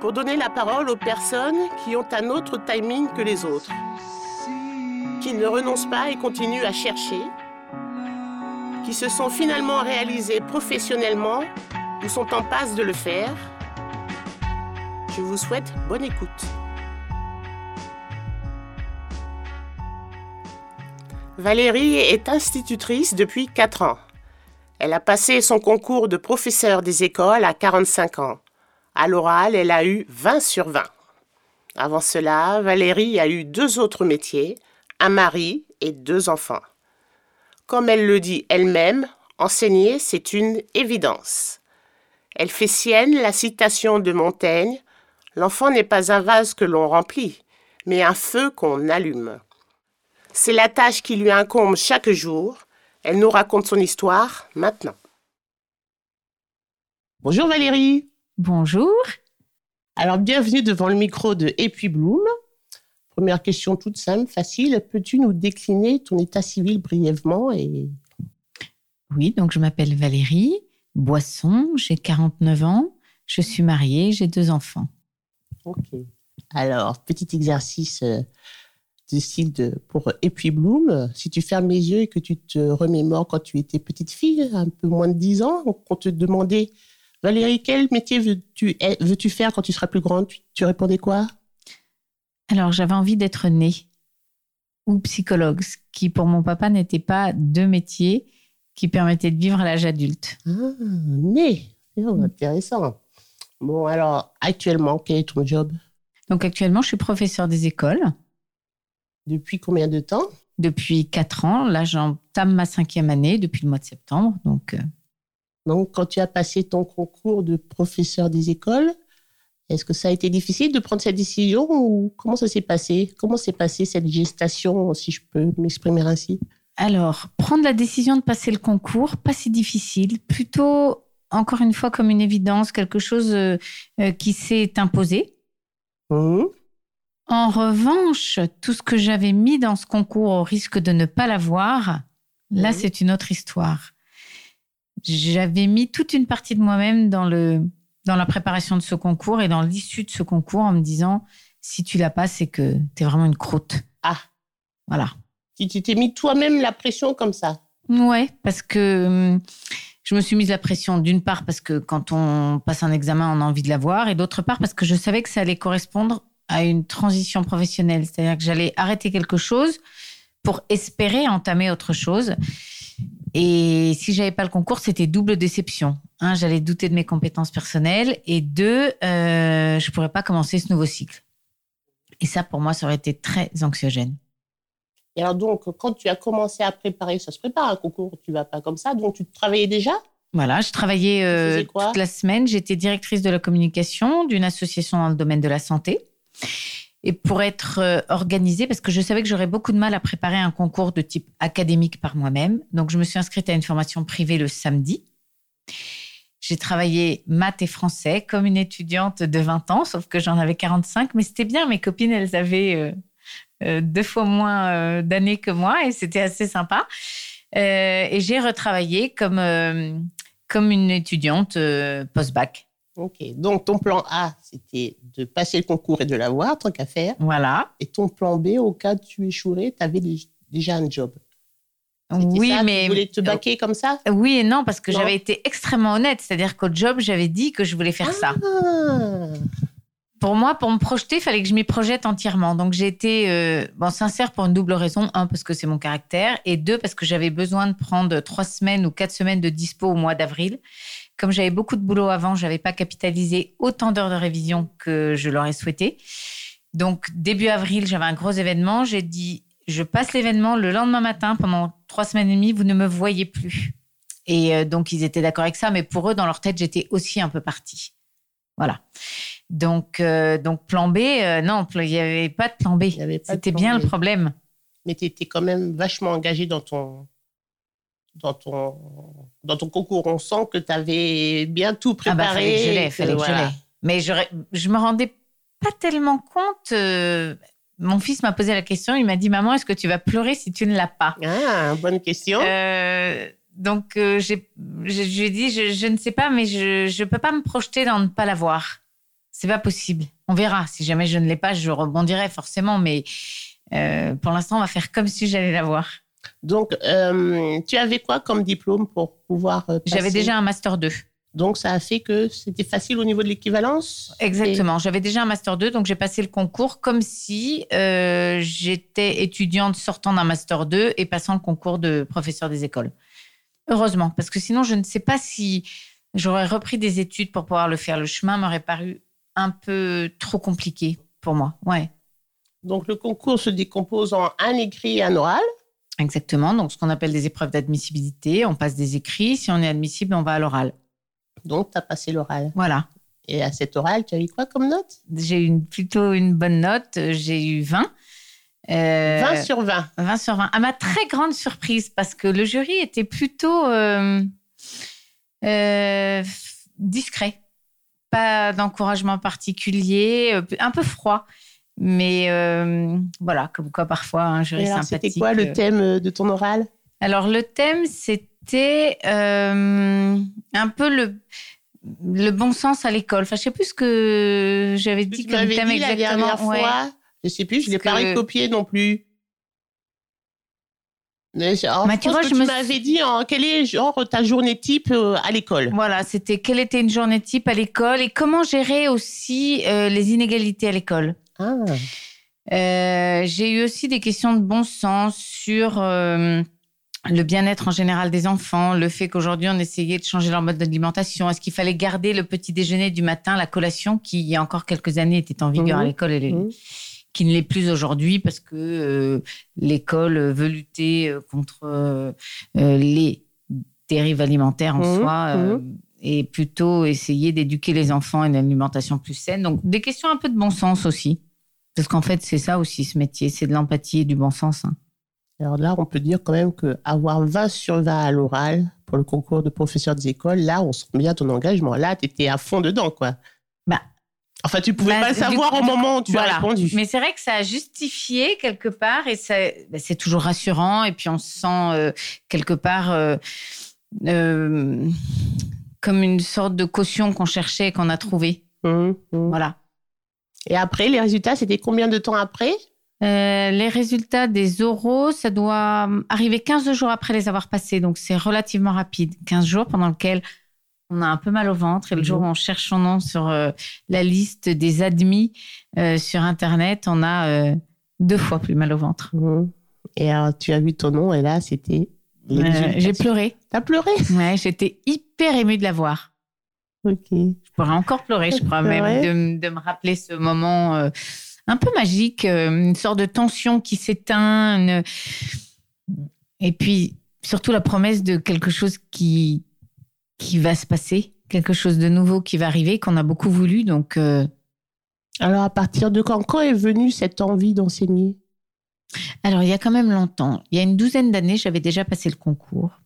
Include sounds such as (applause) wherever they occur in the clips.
pour donner la parole aux personnes qui ont un autre timing que les autres, qui ne renoncent pas et continuent à chercher, qui se sont finalement réalisées professionnellement ou sont en passe de le faire. Je vous souhaite bonne écoute. Valérie est institutrice depuis 4 ans. Elle a passé son concours de professeur des écoles à 45 ans. À l'oral, elle a eu 20 sur 20. Avant cela, Valérie a eu deux autres métiers, un mari et deux enfants. Comme elle le dit elle-même, enseigner, c'est une évidence. Elle fait sienne la citation de Montaigne L'enfant n'est pas un vase que l'on remplit, mais un feu qu'on allume. C'est la tâche qui lui incombe chaque jour. Elle nous raconte son histoire maintenant. Bonjour Valérie. Bonjour. Alors bienvenue devant le micro de Et puis Bloom. Première question toute simple, facile. Peux-tu nous décliner ton état civil brièvement et... Oui, donc je m'appelle Valérie Boisson, j'ai 49 ans, je suis mariée, j'ai deux enfants. Ok. Alors, petit exercice euh, de style de, pour Et puis Bloom. Si tu fermes les yeux et que tu te remémores quand tu étais petite fille, un peu moins de 10 ans, qu'on te demandait Valérie, quel métier veux-tu veux faire quand tu seras plus grande? Tu, répondais quoi? Alors, j'avais envie d'être née ou psychologue, ce qui pour mon papa n'était pas deux métiers qui permettaient de vivre à l'âge adulte. Ah, née oh, Intéressant. Bon, alors, actuellement, quel est ton job? Donc, actuellement, je suis professeur des écoles. Depuis combien de temps? Depuis quatre ans. Là, j'entame ma cinquième année depuis le mois de septembre. Donc, euh, donc, quand tu as passé ton concours de professeur des écoles, est-ce que ça a été difficile de prendre cette décision ou comment ça s'est passé? Comment s'est passée cette gestation, si je peux m'exprimer ainsi? Alors, prendre la décision de passer le concours, pas si difficile, plutôt, encore une fois, comme une évidence, quelque chose euh, euh, qui s'est imposé. Mmh. En revanche, tout ce que j'avais mis dans ce concours au risque de ne pas l'avoir, là, mmh. c'est une autre histoire j'avais mis toute une partie de moi-même dans, le, dans la préparation de ce concours et dans l'issue de ce concours en me disant si tu l'as pas, c'est que tu es vraiment une croûte. Ah. Voilà. Tu t'es mis toi-même la pression comme ça Ouais, parce que hum, je me suis mise la pression d'une part parce que quand on passe un examen, on a envie de l'avoir, et d'autre part parce que je savais que ça allait correspondre à une transition professionnelle, c'est-à-dire que j'allais arrêter quelque chose pour espérer entamer autre chose. Et si j'avais pas le concours, c'était double déception. Un, j'allais douter de mes compétences personnelles, et deux, euh, je pourrais pas commencer ce nouveau cycle. Et ça, pour moi, ça aurait été très anxiogène. Et alors donc, quand tu as commencé à préparer, ça se prépare un concours, tu vas pas comme ça, donc tu travaillais déjà? Voilà, je travaillais euh, toute la semaine. J'étais directrice de la communication d'une association dans le domaine de la santé et pour être euh, organisée, parce que je savais que j'aurais beaucoup de mal à préparer un concours de type académique par moi-même. Donc, je me suis inscrite à une formation privée le samedi. J'ai travaillé maths et français comme une étudiante de 20 ans, sauf que j'en avais 45, mais c'était bien. Mes copines, elles avaient euh, euh, deux fois moins d'années que moi et c'était assez sympa. et j'ai retravaillé comme, comme une étudiante post-bac. Ok, donc ton plan A, c'était de passer le concours et de l'avoir, tant qu'à faire. Voilà. Et ton plan B, au cas où tu échouerais, tu avais déjà un job. Oui, mais. Tu voulais te baquer comme ça? Oui et non, parce que j'avais été extrêmement honnête. C'est-à-dire qu'au job, j'avais dit que je voulais faire ça. Ah. pour moi, pour me projeter, il fallait que je m'y projette entièrement. Donc j'ai été euh, bon, sincère pour une double raison. Un, parce que c'est mon caractère. Et deux, parce que j'avais besoin de prendre trois semaines ou quatre semaines de dispo au mois d'avril. Comme j'avais beaucoup de boulot avant, je n'avais pas capitalisé autant d'heures de révision que je l'aurais souhaité. Donc début avril, j'avais un gros événement. J'ai dit, je passe l'événement le lendemain matin pendant trois semaines et demie, vous ne me voyez plus. Et euh, donc ils étaient d'accord avec ça, mais pour eux, dans leur tête, j'étais aussi un peu partie. Voilà. Donc, euh, donc plan B, euh, non, il n'y avait pas de plan B. C'était bien le problème. Mais tu étais quand même vachement engagé dans ton, dans ton, dans ton concours. On sent que tu avais bien tout préparé. Ah bah, fallait que je l'ai, fallait que je l'ai. Mais je me rendais pas tellement compte. Euh, mon fils m'a posé la question. Il m'a dit Maman, est-ce que tu vas pleurer si tu ne l'as pas? Ah, bonne question. donc, j'ai, je, lui ai dit je, je, ne sais pas, mais je ne peux pas me projeter dans ne pas l'avoir c'est pas possible. On verra. Si jamais je ne l'ai pas, je rebondirai forcément. Mais euh, pour l'instant, on va faire comme si j'allais l'avoir. Donc, euh, tu avais quoi comme diplôme pour pouvoir euh, J'avais déjà un master 2. Donc, ça a fait que c'était facile au niveau de l'équivalence Exactement. J'avais déjà un master 2, donc j'ai passé le concours comme si j'étais étudiante sortant d'un master 2 et passant le concours de professeur des écoles. Heureusement, parce que sinon, je ne sais pas si j'aurais repris des études pour pouvoir le faire. Le chemin m'aurait paru un peu trop compliqué pour moi. Ouais. Donc le concours se décompose en un écrit et un oral. Exactement. Donc ce qu'on appelle des épreuves d'admissibilité. On passe des écrits. Si on est admissible, on va à l'oral. Donc tu as passé l'oral. Voilà. Et à cet oral, tu as eu quoi comme note? J'ai eu plutôt une bonne note. J'ai eu 20. 20 euh, sur 20. 20 sur 20. À ma très grande surprise, parce que le jury était plutôt euh, euh, discret pas d'encouragement particulier, un peu froid. Mais euh, voilà, comme quoi parfois un jury sympathique. C'était quoi le euh, thème de ton oral? Alors le thème, c'était un peu le, le bon sens à l'école. Enfin, je sais plus ce que j'avais dit comme thème dit exactement. La fois. Je sais plus, je l'ai pas recopié non plus. Mais genre, tu, me... m'avais dit en, quelle est genre ta journée type euh, à l'école? Voilà, c'était quelle était une journée type à l'école et comment gérer aussi euh, les inégalités à l'école. Ah. Euh, j'ai eu aussi des questions de bon sens sur le bien-être en général des enfants, le fait qu'aujourd'hui on essayait de changer leur mode d'alimentation. Est-ce qu'il fallait garder le petit déjeuner du matin, la collation qui il y a encore quelques années était en vigueur à mmh. l'école et les... Mmh qui ne l'est plus aujourd'hui parce que euh, l'école veut lutter euh, contre euh, les dérives alimentaires en mmh, soi et plutôt essayer d'éduquer les enfants à une alimentation plus saine. Donc des questions un peu de bon sens aussi. Parce qu'en fait, c'est ça aussi ce métier, c'est de l'empathie et du bon sens. Hein. Alors là, on peut dire quand même qu'avoir 20 sur 20 à l'oral pour le concours de professeur des écoles, là, on sent bien ton engagement. Là, tu étais à fond dedans, quoi. Bah, Enfin, tu pouvais bah, pas le savoir au moment où tu as répondu. Mais c'est vrai que ça a justifié quelque part et bah, c'est toujours rassurant. Et puis on se sent euh, quelque part euh, euh, comme une sorte de caution qu'on cherchait et qu'on a trouvé. Mmh, mmh. Voilà. Et après, les résultats, c'était combien de temps après? Les résultats des oraux, ça doit arriver 15 jours après les avoir passés, donc c'est relativement rapide. 15 jours pendant lequel on a un peu mal au ventre. Et le jour où mhm. on cherche son nom sur euh, la liste des admis euh, sur Internet, on a euh, deux fois plus mal au ventre. Mhm. Et alors, tu as vu ton nom et là, c'était. j'ai pleuré. T'as pleuré? Ouais, j'étais hyper émue de la Je pourrais encore pleurer, je crois, même, de, me rappeler ce moment un peu magique, une sorte de tension qui s'éteint. Et puis, surtout la promesse de quelque chose qui, qui va se passer, quelque chose de nouveau qui va arriver, qu'on a beaucoup voulu. Donc, euh, alors à partir de quand, quand est venue cette envie d'enseigner? Alors il y a quand même longtemps. Il y a une douzaine d'années, j'avais déjà passé le concours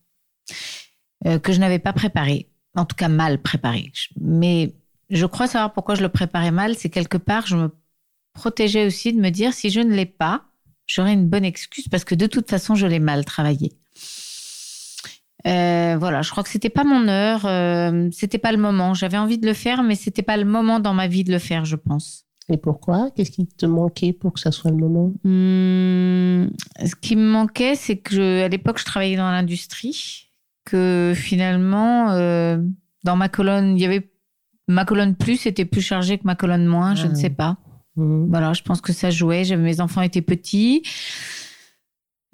euh, que je n'avais pas préparé, en tout cas mal préparé. Mais je crois savoir pourquoi je le préparais mal. C'est quelque part, je me protégeais aussi de me dire si je ne l'ai pas, j'aurai une bonne excuse parce que de toute façon, je l'ai mal travaillé. Euh, voilà, je crois que c'était pas mon heure, euh, c'était pas le moment. J'avais envie de le faire, mais c'était pas le moment dans ma vie de le faire, je pense. Et pourquoi? Qu'est-ce qui te manquait pour que ça soit le moment? Hmm, Ce qui me manquait, c'est que à l'époque, je travaillais dans l'industrie, que finalement, euh, dans ma colonne, il y avait ma colonne plus était plus chargée que ma colonne moins, je ne ah. sais pas. Mhm. Voilà, je pense que ça jouait. Mes enfants étaient petits.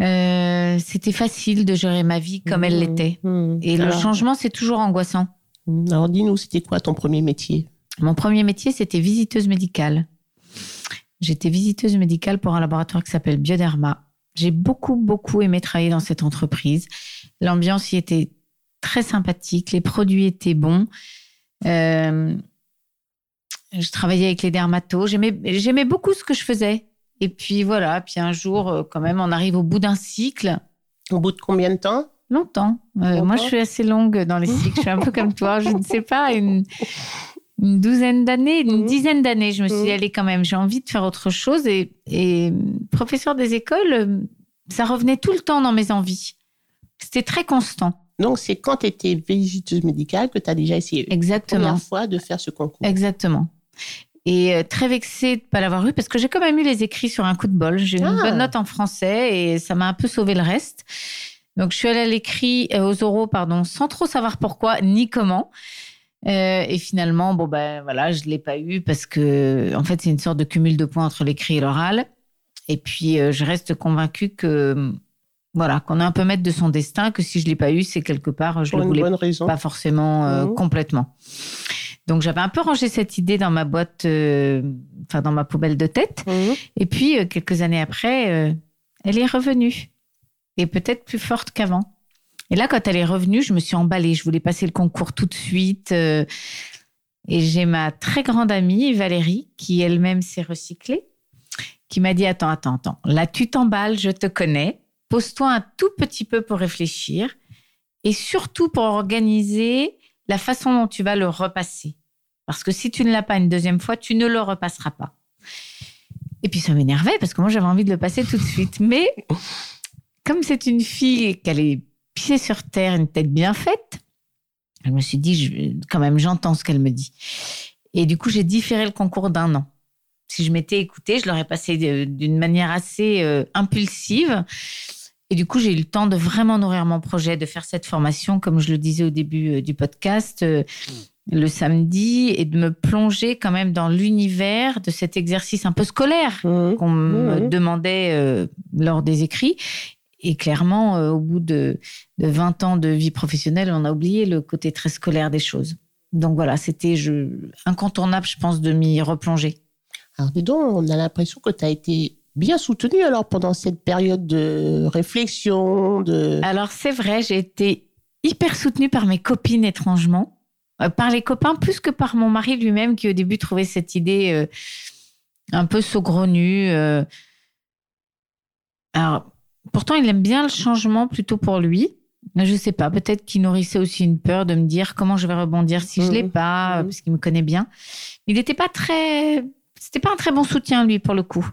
Euh, c'était facile de gérer ma vie comme elle mhm. l'était. Mhm. Et le changement, c'est toujours angoissant. Alors dis-nous, c'était quoi ton premier métier? Mon premier métier, c'était visiteuse médicale. J'étais visiteuse médicale pour un laboratoire qui s'appelle Bioderma. J'ai beaucoup, beaucoup aimé travailler dans cette entreprise. L'ambiance y était très sympathique, les produits étaient bons. Euh, je travaillais avec les dermatos. J'aimais beaucoup ce que je faisais. Et puis voilà, puis un jour, euh, quand même, on arrive au bout d'un cycle. Au bout de combien de temps? Longtemps. Euh, moi, je suis assez longue dans les cycles. je suis un peu comme toi. Je ne sais pas, une, douzaine d'années, une mhm. dizaine d'années. Je me suis dit, mhm. allez, quand même, j'ai envie de faire autre chose. Et, et professeur des écoles, ça revenait tout le temps dans mes envies. C'était très constant. Donc, c'est quand tu étais visiteuse médicale que tu as déjà essayé Exactement. la première fois de faire ce concours. Exactement. Et euh, très vexée de ne pas l'avoir eu parce que j'ai quand même eu les écrits sur un coup de bol. J'ai eu une ah. bonne note en français et ça m'a un peu sauvé le reste. Donc, je suis allée à l'écrit, euh, aux oraux, pardon, sans trop savoir pourquoi ni comment. Euh, et finalement, bon, ben voilà, je ne l'ai pas eu parce que, en fait, c'est une sorte de cumul de points entre l'écrit et l'oral. Et puis, je reste convaincue que voilà, qu'on est un peu maître de son destin, que si je l'ai pas eu, c'est quelque part, je ne le voulais pas forcément euh, mmh. complètement. Donc j'avais un peu rangé cette idée dans ma boîte, euh, enfin dans ma poubelle de tête. Mmh. Et puis euh, quelques années après, elle est revenue et peut-être plus forte qu'avant. Et là, quand elle est revenue, je me suis emballée. Je voulais passer le concours tout de suite. et j'ai ma très grande amie Valérie qui elle-même s'est recyclée, qui m'a dit attends, attends, attends. Là, tu t'emballes, je te connais Pose-toi un tout petit peu pour réfléchir et surtout pour organiser la façon dont tu vas le repasser. Parce que si tu ne l'as pas une deuxième fois, tu ne le repasseras pas. Et puis ça m'énervait parce que moi j'avais envie de le passer tout de suite. Mais comme c'est une fille qu'elle est pieds sur terre, une tête bien faite, je me suis dit, quand même, j'entends ce qu'elle me dit. Et du coup, j'ai différé le concours d'un an. Si je m'étais écoutée, je l'aurais passé d'une manière assez euh, impulsive. Et du coup, j'ai eu le temps de vraiment nourrir mon projet, de faire cette formation, comme je le disais au début euh, du podcast, euh, le samedi, et de me plonger quand même dans l'univers de cet exercice un peu scolaire mmh. qu'on me mmh. demandait euh, lors des écrits. Et clairement, au bout de, 20 ans de vie professionnelle, on a oublié le côté très scolaire des choses. Donc voilà, c'était incontournable, je pense, de m'y replonger. Alors, dis donc, on a l'impression que tu as été bien soutenu alors pendant cette période de réflexion. De... Alors c'est vrai, j'ai été hyper soutenue par mes copines étrangement, euh, par les copains plus que par mon mari lui-même qui au début trouvait cette idée euh, un peu saugrenue. Euh. Alors pourtant il aime bien le changement plutôt pour lui. Je sais pas, peut-être qu'il nourrissait aussi une peur de me dire comment je vais rebondir si je je l'ai mmh. pas, mmh. parce qu'il me connaît bien. Il n'était pas très c'était pas un très bon soutien, lui, pour le coup.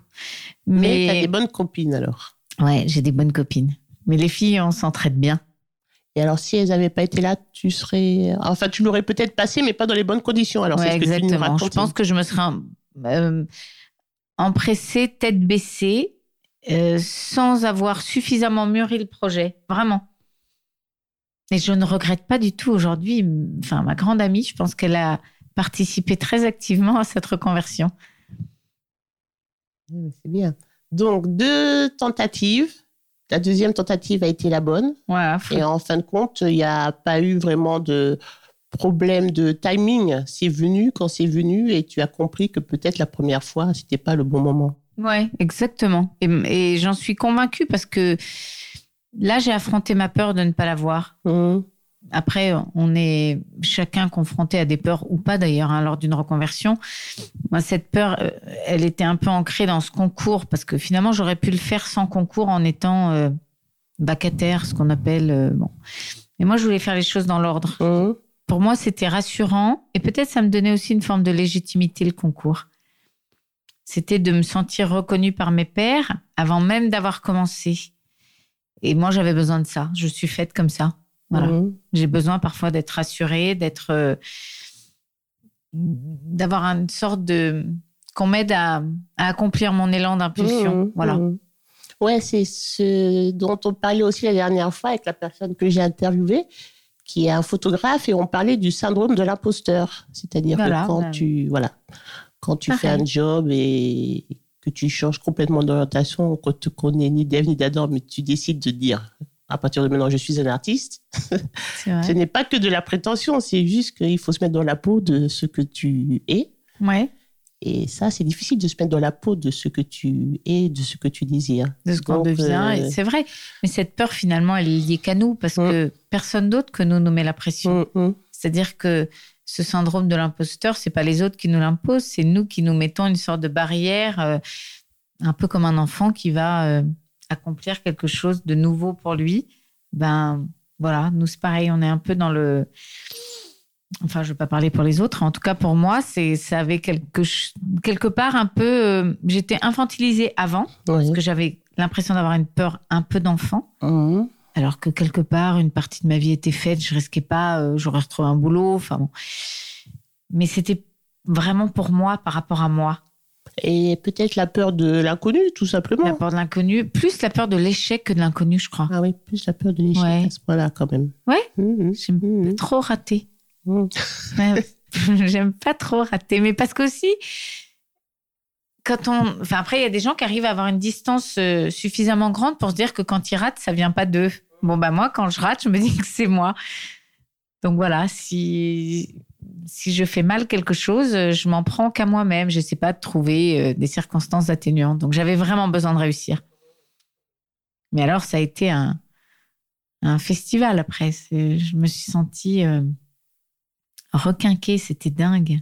Mais, tu as des bonnes copines, alors. Ouais, j'ai des bonnes copines. Mais les filles, on s'entraide bien. Et alors, si elles n'avaient pas été là, tu serais. Enfin, tu l'aurais peut-être passé, mais pas dans les bonnes conditions. Alors, c'est exactement. je pense que je me serais euh, empressée, tête baissée, euh, sans avoir suffisamment mûri le projet. Vraiment. Et je ne regrette pas du tout aujourd'hui. Enfin, ma grande amie, je pense qu'elle a participé très activement à cette reconversion. C'est bien. Donc, deux tentatives. La deuxième tentative a été la bonne. Et en fin de compte, il n'y a pas eu vraiment de problème de timing. C'est venu quand c'est venu et tu as compris que peut-être la première fois, ce n'était pas le bon moment. Oui, exactement. Et, j'en suis convaincue parce que là, j'ai affronté ma peur de ne pas l'avoir. Mmh. Après, on est chacun confronté à des peurs ou pas d'ailleurs hein, lors d'une reconversion. Moi, cette peur, euh, elle était un peu ancrée dans ce concours parce que finalement, j'aurais pu le faire sans concours en étant euh, vacataire, ce qu'on appelle. Euh, bon. Mais moi, je voulais faire les choses dans l'ordre. Mmh. Pour moi, c'était rassurant et peut-être ça me donnait aussi une forme de légitimité le concours. C'était de me sentir reconnue par mes pairs avant même d'avoir commencé. Et moi, j'avais besoin de ça. Je suis faite comme ça. Voilà. Mmh. J'ai besoin parfois d'être rassurée, d'être, euh, d'avoir une sorte de qu'on m'aide à, accomplir mon élan d'impulsion. Mmh. Voilà. Mmh. Ouais, c'est ce dont on parlait aussi la dernière fois avec la personne que j'ai interviewée, qui est un photographe, et on parlait du syndrome de l'imposteur. C'est-à-dire que quand tu, voilà, quand tu fais un job et que tu changes complètement d'orientation, qu'on te connaît ni d'Ève ni d'Adam, mais tu décides de dire à partir de maintenant, je suis un artiste. ce n'est pas que de la prétention, c'est juste qu'il faut se mettre dans la peau de ce que tu es. Ouais. Et ça, c'est difficile de se mettre dans la peau de ce que tu es, de ce que tu désires. De ce qu'on devient, euh, c'est vrai. Mais cette peur, finalement, elle est liée qu'à nous, parce mm. que personne d'autre que nous nous met la pression. Mm, mm. C'est-à-dire que ce syndrome de l'imposteur, c'est pas les autres qui nous l'imposent, c'est nous qui nous mettons une sorte de barrière, euh, un peu comme un enfant qui va euh, accomplir quelque chose de nouveau pour lui. Ben voilà, nous c'est pareil, on est un peu dans le enfin, je ne vais pas parler pour les autres. En tout cas, pour moi, c'est, ça avait quelque, quelque part un peu. Euh, j'étais infantilisée avant, parce que j'avais l'impression d'avoir une peur un peu d'enfant. Mmh. Alors que quelque part, une partie de ma vie était faite, je risquais pas, euh, j'aurais retrouvé un boulot. Enfin bon. Mais c'était vraiment pour moi, par rapport à moi. Et peut-être la peur de l'inconnu, tout simplement. La peur de l'inconnu, plus la peur de l'échec que de l'inconnu, je crois. Ah oui, plus la peur de l'échec à ce point-là, quand même. Ouais, mmh, j'ai mmh. trop raté. (laughs) (laughs) J'aime pas trop rater, mais parce qu'aussi, quand on. Enfin, après, il y a des gens qui arrivent à avoir une distance euh, suffisamment grande pour se dire que quand ils ratent, ça vient pas d'eux. Bon, bah, moi, quand je rate, je me dis que c'est moi. Donc voilà, si, si je fais mal quelque chose, je m'en prends qu'à moi-même. Je sais pas de trouver euh, des circonstances atténuantes. Donc j'avais vraiment besoin de réussir. Mais alors, ça a été un, un festival après. Je me suis sentie. Euh, requinqué, c'était dingue.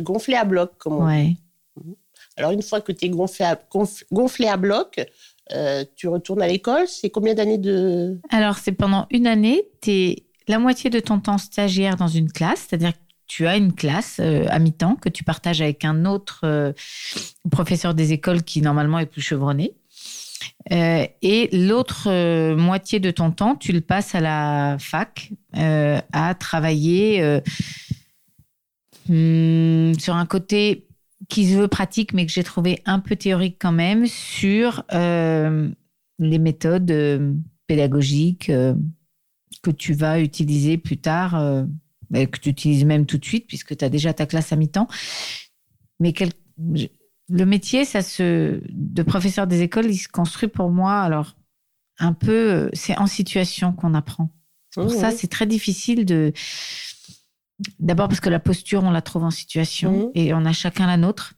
Gonflé à bloc, comme on ouais. Mhm. Alors, une fois que tu es gonflé à, à bloc, euh, tu retournes à l'école. C'est combien d'années de... Alors, c'est pendant une année. Tu es la moitié de ton temps stagiaire dans une classe, c'est-à-dire que tu as une classe euh, à mi-temps que tu partages avec un autre euh, professeur des écoles qui, normalement, est plus chevronné. Euh, et l'autre moitié de ton temps, tu le passes à la fac, à travailler hmm, sur un côté qui se veut pratique, mais que j'ai trouvé un peu théorique quand même, sur les méthodes pédagogiques que tu vas utiliser plus tard, que tu utilises même tout de suite, puisque tu as déjà ta classe à mi-temps. Mais quel, le métier, ça se, de professeur des écoles, il se construit pour moi. Alors, un peu, c'est en situation qu'on apprend. Pour ça, c'est très difficile de. D'abord parce que la posture, on la trouve en situation et on a chacun la nôtre.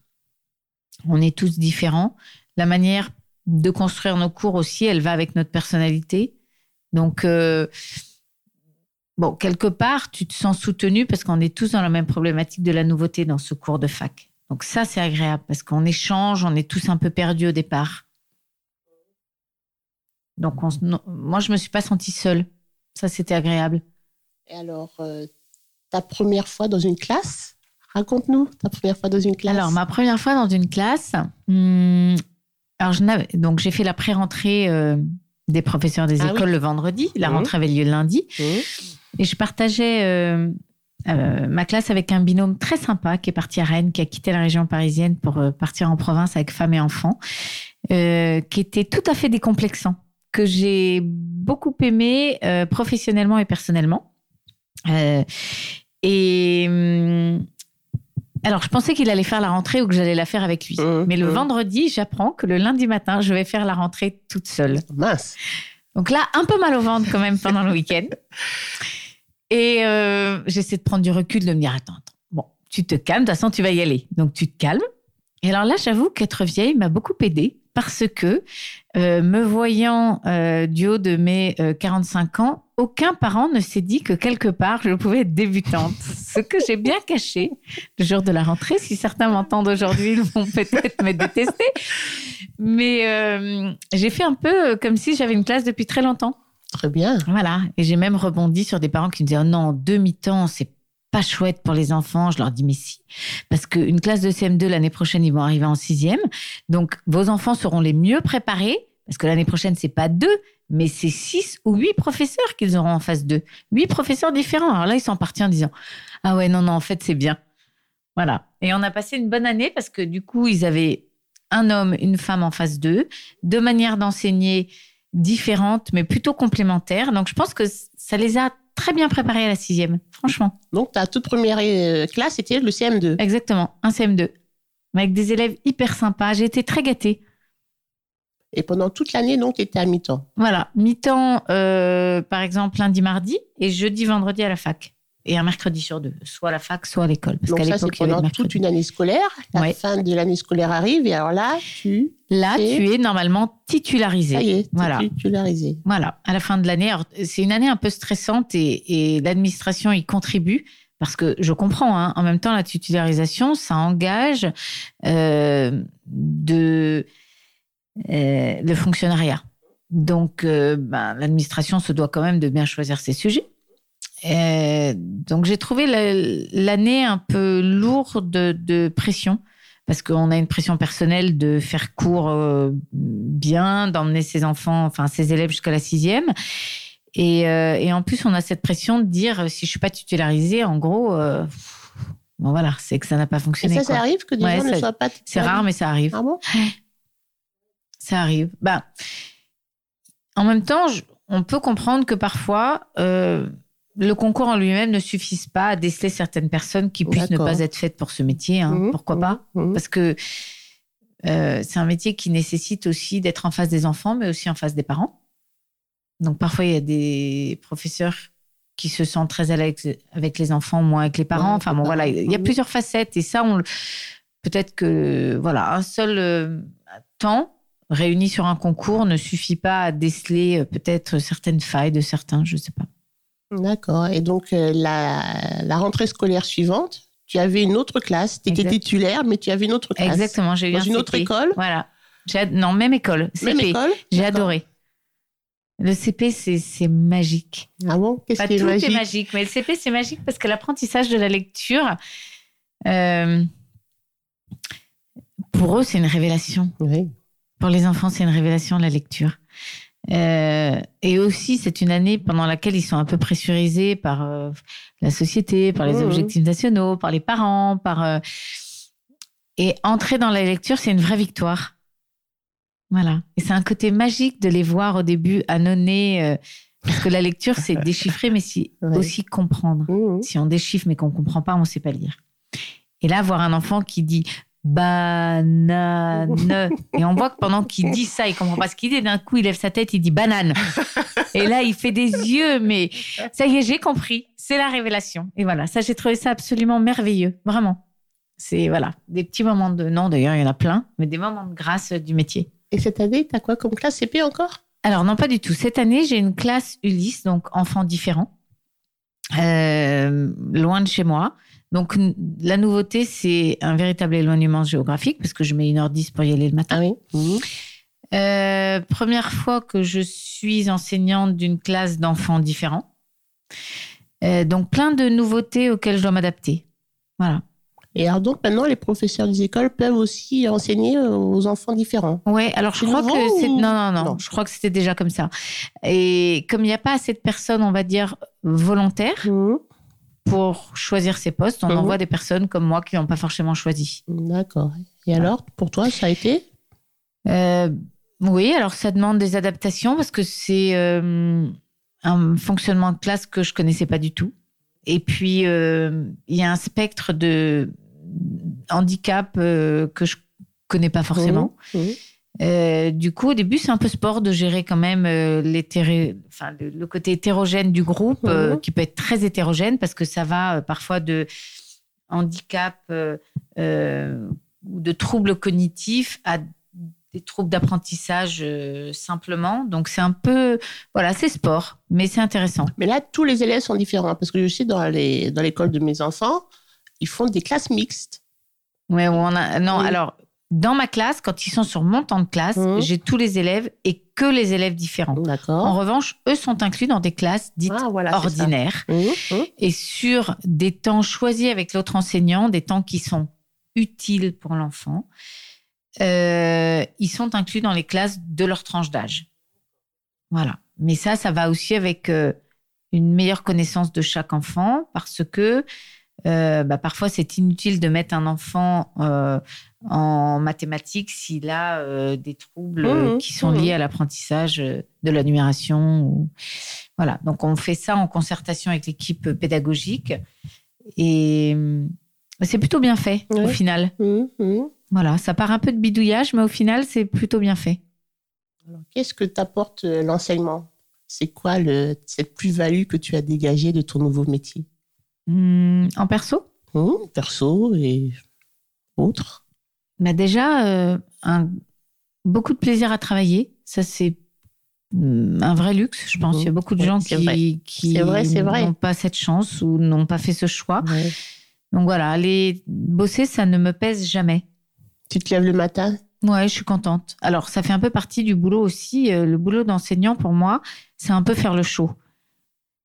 On est tous différents. La manière de construire nos cours aussi, elle va avec notre personnalité. Donc, euh, bon, quelque part, tu te sens soutenu parce qu'on est tous dans la même problématique de la nouveauté dans ce cours de fac. Donc ça, c'est agréable parce qu'on échange, on est tous un peu perdus au départ. Donc moi, je me suis pas sentie seule. Ça, c'était agréable. Et alors, euh, ta première fois dans une classe? Raconte-nous ta première fois dans une classe. Alors, ma première fois dans une classe, hmm, alors je donc j'ai fait la pré-rentrée euh, des professeurs des ah écoles le vendredi. La mmh. rentrée avait lieu lundi. Mmh. Et je partageais euh, euh, ma classe avec un binôme très sympa qui est parti à Rennes, qui a quitté la région parisienne pour euh, partir en province avec femme et enfants, euh, qui était tout à fait décomplexant, que j'ai beaucoup aimé professionnellement et personnellement. et hum, alors, je pensais qu'il allait faire la rentrée ou que j'allais la faire avec lui. Mmh, Mais le mmh. vendredi, j'apprends que le lundi matin, je vais faire la rentrée toute seule. Mince. Donc là, un peu mal au ventre quand même pendant le week-end. (laughs) Et euh, j'essaie de prendre du recul, de me dire, attends, attends, bon, tu te calmes, de toute façon, tu vas y aller. Donc, tu te calmes. Et alors là, j'avoue qu'être vieille m'a beaucoup aidée parce que, euh, me voyant euh, du haut de mes 45 ans, aucun parent ne s'est dit que quelque part, je pouvais être débutante. (laughs) Ce que j'ai bien caché le jour de la rentrée. Si certains m'entendent aujourd'hui, ils vont peut-être me détester. Mais j'ai fait un peu comme si j'avais une classe depuis très longtemps. Bien. Voilà. Et j'ai même rebondi sur des parents qui me disaient oh non, demi-temps, c'est pas chouette pour les enfants. Je leur dis mais si, parce qu'une classe de CM2 l'année prochaine, ils vont arriver en sixième. Donc vos enfants seront les mieux préparés, parce que l'année prochaine c'est pas deux, mais c'est six ou huit professeurs qu'ils auront en face d'eux. Huit professeurs différents. Alors là, ils sont partis en disant ah ouais non non en fait c'est bien. Voilà. Et on a passé une bonne année parce que du coup ils avaient un homme, une femme en face d'eux, deux manières d'enseigner différentes, mais plutôt complémentaires. Donc, je pense que ça les a très bien préparée à la sixième, franchement. Donc, ta toute première euh, classe, c'était le CM2 Exactement, un CM2. Avec des élèves hyper sympas. J'ai été très gâtée. Et pendant toute l'année, donc, tu étais à mi-temps Voilà, mi-temps, euh, par exemple, lundi, mardi, et jeudi, vendredi à la fac et un mercredi sur deux, soit à la fac, soit à l'école. Parce qu'à l'époque, pendant toute une année scolaire. La fin de l'année scolaire arrive et alors là, tu. Là, tu es normalement titularisé. Ça y est, voilà. titularisé. Voilà, à la fin de l'année. C'est une année un peu stressante et, l'administration y contribue. Parce que je comprends, hein, en même temps, la titularisation, ça engage euh, de, euh, le fonctionnariat. Donc, euh, ben, l'administration se doit quand même de bien choisir ses sujets. Euh, donc j'ai trouvé l'année un peu lourde de, pression parce qu'on a une pression personnelle de faire cours euh, bien, d'emmener ses enfants, enfin ses élèves jusqu'à la sixième. Et, euh, et, en plus, on a cette pression de dire si je suis pas titularisée, en gros, bon voilà, c'est que ça n'a pas fonctionné. Et ça, ça arrive que des gens ne soient pas C'est rare, mais ça arrive. Ah bon? Ça arrive. Bah, en même temps, on peut comprendre que parfois le concours en lui-même ne suffise pas à déceler certaines personnes qui puissent ne pas être faites pour ce métier. Hein. Mmh, Pourquoi pas? mmh, mmh. Parce que euh, c'est un métier qui nécessite aussi d'être en face des enfants, mais aussi en face des parents. Donc parfois, il y a des professeurs qui se sentent très à l'aise avec les enfants, moins avec les parents. Enfin bon, voilà, il y a plusieurs facettes. Et ça, on peut-être que voilà, un seul euh, temps réuni sur un concours ne suffit pas à déceler euh, peut-être certaines failles de certains, je ne sais pas. D'accord. Et donc, euh, la, rentrée scolaire suivante, tu avais une autre classe. Tu étais titulaire, mais tu avais une autre classe. Exactement. J'ai eu Dans une autre école Voilà. Non, même école. Même école J'ai adoré. Le CP, c'est magique. Ah bon? Qu'est-ce qui est magique est magique, mais le CP, c'est magique parce que l'apprentissage de la lecture, euh, pour eux, c'est une révélation. Oui. Pour les enfants, c'est une révélation, la lecture. Euh, et aussi, c'est une année pendant laquelle ils sont un peu pressurisés par euh, la société, par les mmh. objectifs nationaux, par les parents, par euh, et entrer dans la lecture, c'est une vraie victoire. Voilà. Et c'est un côté magique de les voir au début annonner, parce que la lecture, c'est (laughs) déchiffrer, mais aussi comprendre. Mmh. Si on déchiffre mais qu'on comprend pas, on ne sait pas lire. Et là, voir un enfant qui dit banane. (laughs) Et on voit que pendant qu'il dit ça, il comprend pas ce qu'il dit. D'un coup, il lève sa tête, il dit banane. Et là, il fait des yeux, mais ça y est, j'ai compris. C'est la révélation. Et voilà, ça, j'ai trouvé ça absolument merveilleux. Vraiment. C'est, voilà, des petits moments de, non, d'ailleurs, il y en a plein, mais des moments de grâce du métier. Et cette année, tu as quoi comme classe CP encore? Alors, non, pas du tout. Cette année, j'ai une classe Ulysse, donc enfants différents, euh, loin de chez moi. Donc, la nouveauté, c'est un véritable éloignement géographique, parce que je mets 1h10 pour y aller le matin. Ah oui. Mhm. Euh, première fois que je suis enseignante d'une classe d'enfants différents. Euh, donc, plein de nouveautés auxquelles je dois m'adapter. Voilà. Et alors donc maintenant, les professeurs des écoles peuvent aussi enseigner aux enfants différents. Oui, alors je crois que c'est non, non, non, je crois que c'était déjà comme ça. Et comme il n'y a pas assez de personnes, on va dire volontaires, mhm pour choisir ses postes, on mhm. envoie des personnes comme moi qui n'ont pas forcément choisi. D'accord. Et alors, pour toi, ça a été? Euh, Oui, alors ça demande des adaptations parce que c'est euh, un fonctionnement de classe que je connaissais pas du tout. Et puis, euh, il y a un spectre de handicap que je connais pas forcément. Mhm. Mhm. Euh, du coup, au début, c'est un peu sport de gérer quand même euh, enfin, le, côté hétérogène du groupe, euh, mhm. qui peut être très hétérogène parce que ça va parfois de handicap ou de troubles cognitifs à des troubles d'apprentissage simplement. Donc, c'est un peu, voilà, c'est sport, mais c'est intéressant. Mais là, tous les élèves sont différents parce que je sais, dans l'école dans de mes enfants, ils font des classes mixtes. Ouais, on a, non, alors dans ma classe, quand ils sont sur mon temps de classe, mmh. j'ai tous les élèves et que les élèves différents. En revanche, eux sont inclus dans des classes dites ah, ordinaires. Mmh, mmh. Et sur des temps choisis avec l'autre enseignant, des temps qui sont utiles pour l'enfant, euh, ils sont inclus dans les classes de leur tranche d'âge. Voilà. Mais ça, ça va aussi avec euh, une meilleure connaissance de chaque enfant parce que bah, parfois c'est inutile de mettre un enfant en mathématiques s'il a des troubles mmh, qui sont mmh. liés à l'apprentissage de la numération. Voilà, donc on fait ça en concertation avec l'équipe pédagogique et c'est plutôt bien fait au final. Mmh, voilà, ça part un peu de bidouillage, mais au final c'est plutôt bien fait. Qu'est-ce que t'apporte l'enseignement? C'est quoi le, cette plus-value que tu as dégagée de ton nouveau métier? Hmm, En perso? Mmh, Perso et autres. Bah déjà, euh, un, beaucoup de plaisir à travailler. Ça, c'est hmm, un vrai luxe, je pense. Il y a beaucoup de gens qui, qui n'ont pas cette chance ou n'ont pas fait ce choix. Donc voilà, aller bosser, ça ne me pèse jamais. Tu te lèves le matin? Ouais, je suis contente. Alors, ça fait un peu partie du boulot aussi. Euh, le boulot d'enseignant, pour moi, c'est un peu faire le show.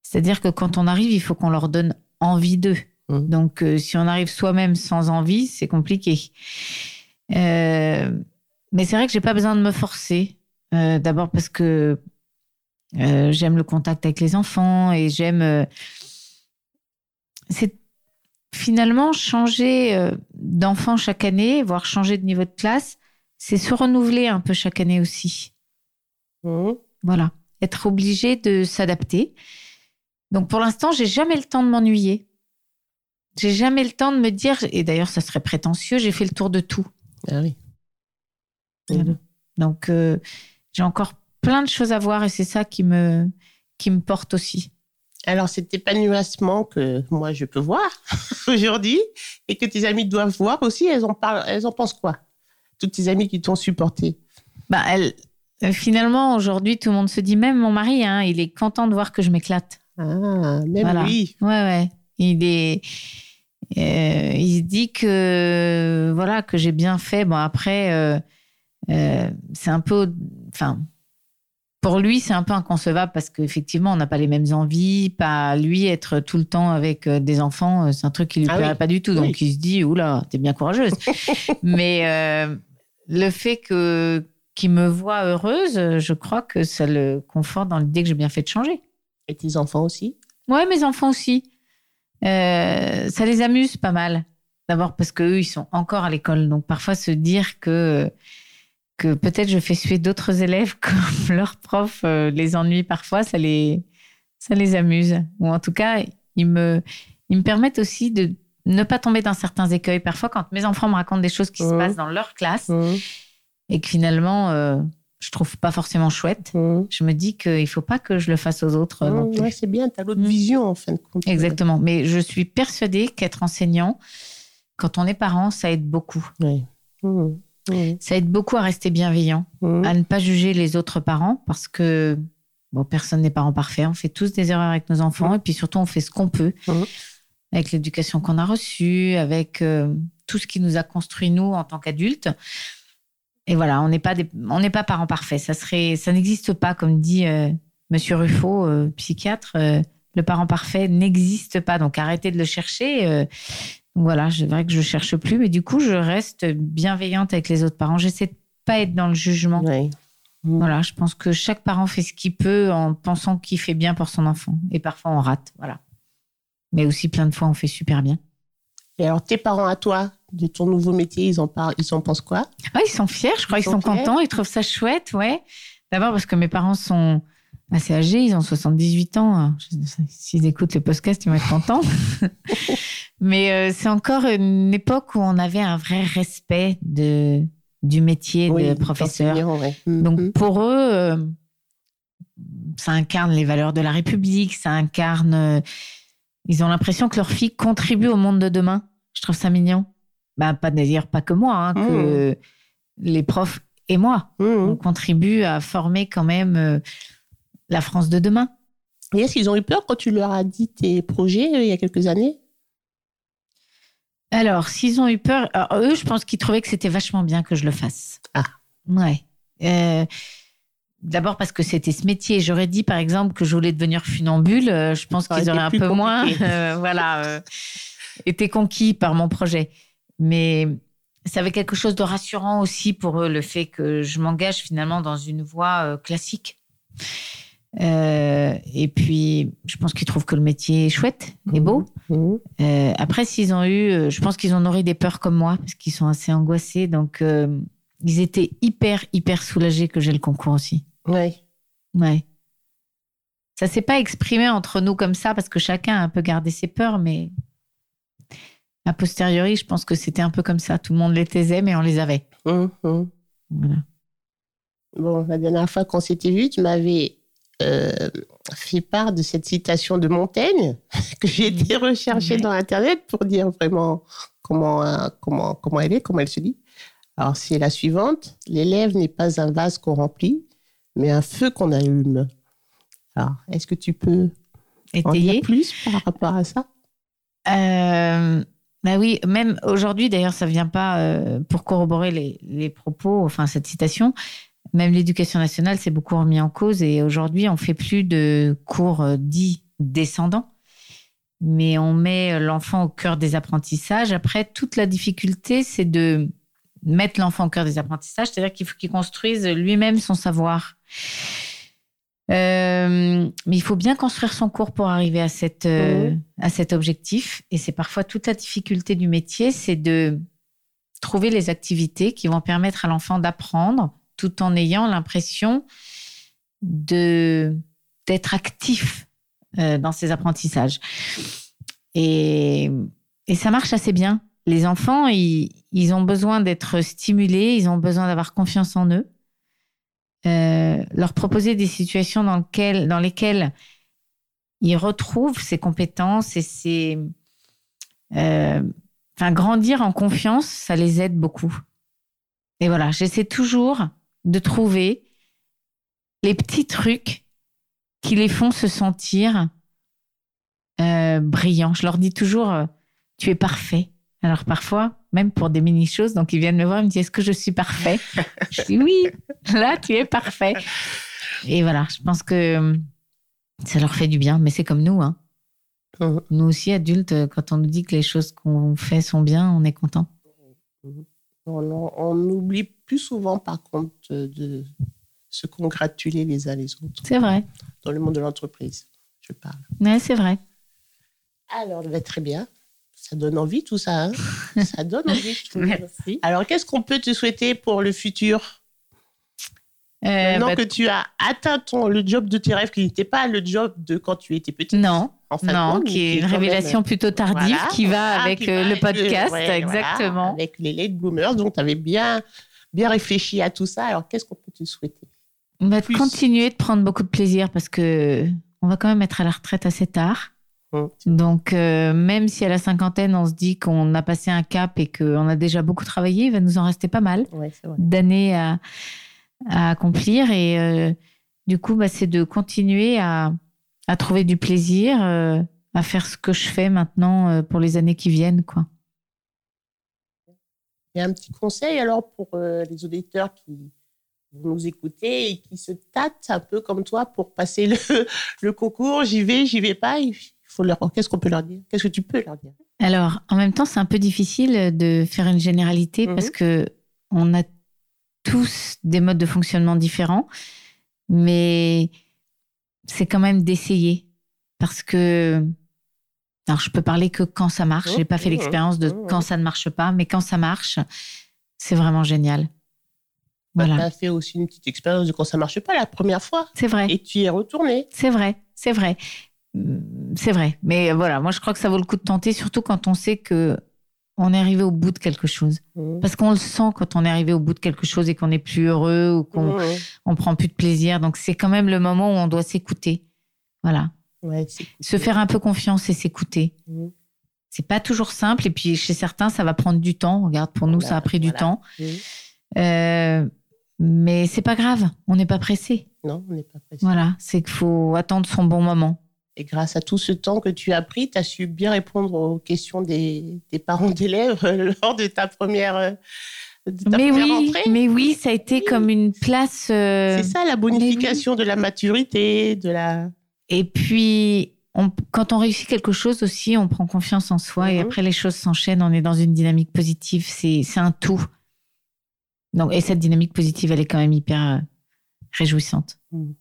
C'est-à-dire que quand on arrive, il faut qu'on leur donne envie d'eux. Mmh. Donc, euh, si on arrive soi-même sans envie, c'est compliqué. Euh, mais c'est vrai que j'ai pas besoin de me forcer. D'abord parce que j'aime le contact avec les enfants et j'aime. c'est finalement changer d'enfant chaque année, voire changer de niveau de classe c'est se renouveler un peu chaque année aussi. Mmh. Voilà, être obligé de s'adapter. Donc pour l'instant, j'ai jamais le temps de m'ennuyer. J'ai jamais le temps de me dire, et d'ailleurs ça serait prétentieux, j'ai fait le tour de tout. Ah oui. Mmh. Donc euh, j'ai encore plein de choses à voir et c'est ça qui me, qui me porte aussi. Alors cet épanouissement que moi je peux voir (laughs) aujourd'hui et que tes amis doivent voir aussi, elles en, parlent, elles en pensent quoi? Toutes tes amies qui t'ont supporté bah, elle, euh, Finalement, aujourd'hui, tout le monde se dit, même mon mari, hein, il est content de voir que je m'éclate. Ah, même lui. Ouais, ouais. Il est. Euh, il se dit que voilà que j'ai bien fait. Bon après, euh, c'est un peu, enfin, pour lui c'est un peu inconcevable parce qu'effectivement on n'a pas les mêmes envies. Pas lui être tout le temps avec des enfants, c'est un truc qui lui ah plairait pas du tout. Donc il se dit oula, t'es bien courageuse. (laughs) Mais le fait que qu'il me voit heureuse, je crois que ça le conforte dans l'idée que j'ai bien fait de changer. Et tes enfants aussi? Ouais, mes enfants aussi. Euh, ça les amuse pas mal. D'abord parce qu'eux, ils sont encore à l'école. Donc parfois se dire que, que peut-être je fais suer d'autres élèves (laughs) comme leurs profs euh, les ennuient parfois, ça les, ça les amuse. Ou en tout cas, ils me, ils me permettent aussi de ne pas tomber dans certains écueils. Parfois, quand mes enfants me racontent des choses qui se mmh. passent dans leur classe mmh. et que finalement, euh, je trouve pas forcément chouette, mmh. je me dis qu'il faut pas que je le fasse aux autres. c'est bien, tu as l'autre vision en fin de compte. Exactement. Mais je suis persuadée qu'être enseignant, quand on est parent, ça aide beaucoup. Ça aide beaucoup à rester bienveillant, à ne pas juger les autres parents parce que bon, personne n'est parent parfait. On fait tous des erreurs avec nos enfants et puis surtout, on fait ce qu'on peut avec l'éducation qu'on a reçue, avec euh, tout ce qui nous a construit nous en tant qu'adultes. Et voilà, on n'est pas on n'est pas parents parfaits. Ça serait, ça n'existe pas, comme dit euh, Monsieur Ruffo, euh, psychiatre. le parent parfait n'existe pas, donc arrêtez de le chercher. voilà, c'est vrai que je cherche plus, mais du coup, je reste bienveillante avec les autres parents. J'essaie de pas être dans le jugement. Voilà, je pense que chaque parent fait ce qu'il peut en pensant qu'il fait bien pour son enfant, et parfois on rate. Voilà. Mais aussi plein de fois, on fait super bien. Et alors, tes parents à toi, de ton nouveau métier, ils en parlent, ils en pensent quoi? Ah, Ils sont fiers, je crois, ils, sont, contents, ils trouvent ça chouette, ouais. D'abord parce que mes parents sont assez âgés, ils ont 78 ans. S'ils écoutent le podcast, ils vont être contents. (laughs) Mais euh, c'est encore une époque où on avait un vrai respect de, du métier de professeur. Donc mm-hmm. pour eux, euh, ça incarne les valeurs de la République, ça incarne euh, ils ont l'impression que leur fille contribue au monde de demain. Je trouve ça mignon. Ben, pas d'ailleurs pas que moi, hein, que mmh. les profs et moi, mmh. on contribue à former quand même euh, la France de demain. Et est-ce qu'ils ont eu peur quand tu leur as dit tes projets euh, il y a quelques années? Alors, s'ils ont eu peur, eux, je pense qu'ils trouvaient que c'était vachement bien que je le fasse. Ah. Ouais. Euh, D'abord parce que c'était ce métier. J'aurais dit par exemple que je voulais devenir funambule. Je pense qu'ils auraient un peu moins, voilà, été conquis par mon projet. Mais ça avait quelque chose de rassurant aussi pour eux, le fait que je m'engage finalement dans une voie classique. Euh, et puis, je pense qu'ils trouvent que le métier est chouette et beau. Mmh. Mmh. Euh, après, s'ils ont eu, euh, je pense qu'ils en auraient des peurs comme moi, parce qu'ils sont assez angoissés. Donc, ils étaient hyper, hyper soulagés que j'ai le concours aussi. Oui. Ouais. Ça s'est pas exprimé entre nous comme ça, parce que chacun a un peu gardé ses peurs, mais a posteriori, je pense que c'était un peu comme ça. Tout le monde les taisait, mais on les avait. Mmh, voilà. Bon, la dernière fois qu'on s'était vu, tu m'avais euh, fait part de cette citation de Montaigne (laughs) que j'ai été rechercher dans Internet pour dire vraiment comment, euh, comment, comment elle est, comment elle se dit. Alors, c'est la suivante. L'élève n'est pas un vase qu'on remplit, mais un feu qu'on allume. Alors, est-ce que tu peux en dire plus par rapport à ça? Euh, bah oui, même aujourd'hui, d'ailleurs, ça vient pas euh, pour corroborer les, les, propos, enfin cette citation, même l'éducation nationale s'est beaucoup remis en cause et aujourd'hui, on fait plus de cours euh, dits descendants, mais on met l'enfant au cœur des apprentissages. Après, toute la difficulté, c'est de mettre l'enfant au cœur des apprentissages, c'est-à-dire qu'il faut qu'il construise lui-même son savoir. Euh, mais il faut bien construire son cours pour arriver à, cette, euh, mmh. à cet objectif. Et c'est parfois toute la difficulté du métier, c'est de trouver les activités qui vont permettre à l'enfant d'apprendre tout en ayant l'impression de d'être actif euh, dans ses apprentissages. Et, et, ça marche assez bien. Les enfants, ils, ils ont besoin d'être stimulés, ils ont besoin d'avoir confiance en eux. Euh, leur proposer des situations dans, lesquelles, dans lesquelles ils retrouvent ses compétences et ses... Euh, enfin, grandir en confiance, ça les aide beaucoup. Et voilà, j'essaie toujours de trouver les petits trucs qui les font se sentir euh, brillants. Je leur dis toujours, euh, tu es parfait. Alors parfois, même pour des mini-choses, donc ils viennent me voir, ils me disent, est-ce que je suis parfait Je dis, oui, là, tu es parfait. Et voilà, je pense que euh, ça leur fait du bien, mais c'est comme nous. Hein. Mmh. Nous aussi, adultes, quand on nous dit que les choses qu'on fait sont bien, on est content. Mmh. On, oublie plus souvent, par contre, de se congratuler les uns les autres. C'est vrai. Dans le monde de l'entreprise, je parle. Oui, c'est vrai. Alors, va très bien. Ça donne envie tout ça. Hein (laughs) ça donne envie. Merci. Alors, qu'est-ce qu'on peut te souhaiter pour le futur? Euh, Maintenant bah, que tu as atteint ton, le job de tes rêves, qui n'était pas le job de quand tu étais petite. Non, en non, qui est une révélation plutôt tardive qui va avec euh, le podcast, exactement. avec les late bloomers, donc tu avais bien, bien réfléchi à tout ça. Alors, qu'est-ce qu'on peut te souhaiter? On va continuer de prendre beaucoup de plaisir parce que on va quand même être à la retraite assez tard. Mmh. Donc, euh, même si à la cinquantaine, on se dit qu'on a passé un cap et qu'on a déjà beaucoup travaillé, il va nous en rester pas mal d'années à, accomplir. Et euh, du coup, bah, c'est de continuer à, trouver du plaisir, euh, à faire ce que je fais maintenant pour les années qui viennent. Quoi. Il y a un petit conseil alors pour les auditeurs qui nous écouter et qui se tâtent un peu comme toi pour passer le, (laughs) le concours. J'y vais, j'y vais pas qu'est-ce qu'on peut leur dire? Qu'est-ce que tu peux leur dire? Alors, en même temps, c'est un peu difficile de faire une généralité mhm. parce que on a tous des modes de fonctionnement différents, mais c'est quand même d'essayer parce que alors je peux parler que quand ça marche. J'ai pas fait l'expérience de quand ça ne marche pas, mais quand ça marche, c'est vraiment génial. Bah, voilà. Tu as fait aussi une petite expérience de quand ça marche pas la première fois. C'est vrai. Et tu y es retourné. C'est vrai, c'est vrai. C'est vrai. Mais voilà, moi je crois que ça vaut le coup de tenter, surtout quand on sait que on est arrivé au bout de quelque chose. Mmh. Parce qu'on le sent quand on est arrivé au bout de quelque chose et qu'on n'est plus heureux ou qu'on mmh. on prend plus de plaisir. Donc c'est quand même le moment où on doit s'écouter. Voilà. Se faire un peu confiance et s'écouter. Mmh. C'est pas toujours simple. Et puis chez certains, ça va prendre du temps. Regarde, pour nous, ça a pris du temps. Euh, mais c'est pas grave. On n'est pas pressé. Non, on n'est pas pressé. Voilà. C'est qu'il faut attendre son bon moment. Et grâce à tout ce temps que tu as pris, tu as su bien répondre aux questions des, parents d'élèves (laughs) lors de ta première. Euh, mais oui, mais oui, ça a été comme une place. Euh, C'est ça la bonification de la maturité, de la. Et puis, quand on réussit quelque chose aussi, on prend confiance en soi et mhm. après les choses s'enchaînent. On est dans une dynamique positive. C'est un tout. Donc, et cette dynamique positive, elle est quand même hyper euh, réjouissante. Mhm.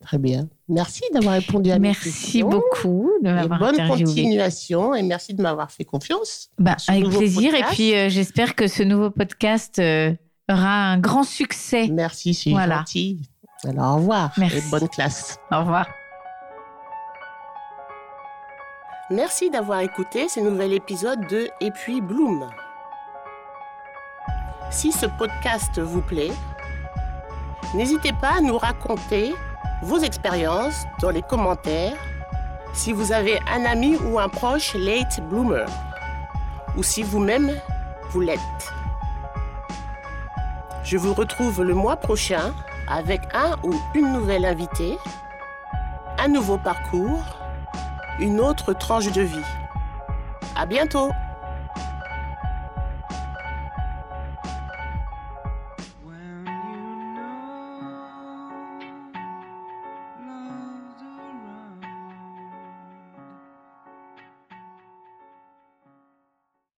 Très bien. Merci d'avoir répondu à mes questions. Merci beaucoup de m'avoir Bonne continuation et merci de m'avoir fait confiance. Bah, avec plaisir. Et puis, euh, j'espère que ce nouveau podcast euh, aura un grand succès. Merci, c'est voilà. gentil. Alors, au revoir merci. et bonne classe. Au revoir. Merci d'avoir écouté ce nouvel épisode de Et puis Bloom. Si ce podcast vous plaît, n'hésitez pas à nous raconter vos expériences dans les commentaires si vous avez un ami ou un proche late bloomer ou si vous-même vous l'êtes. Je vous retrouve le mois prochain avec un ou une nouvelle invitée, un nouveau parcours, une autre tranche de vie. À bientôt!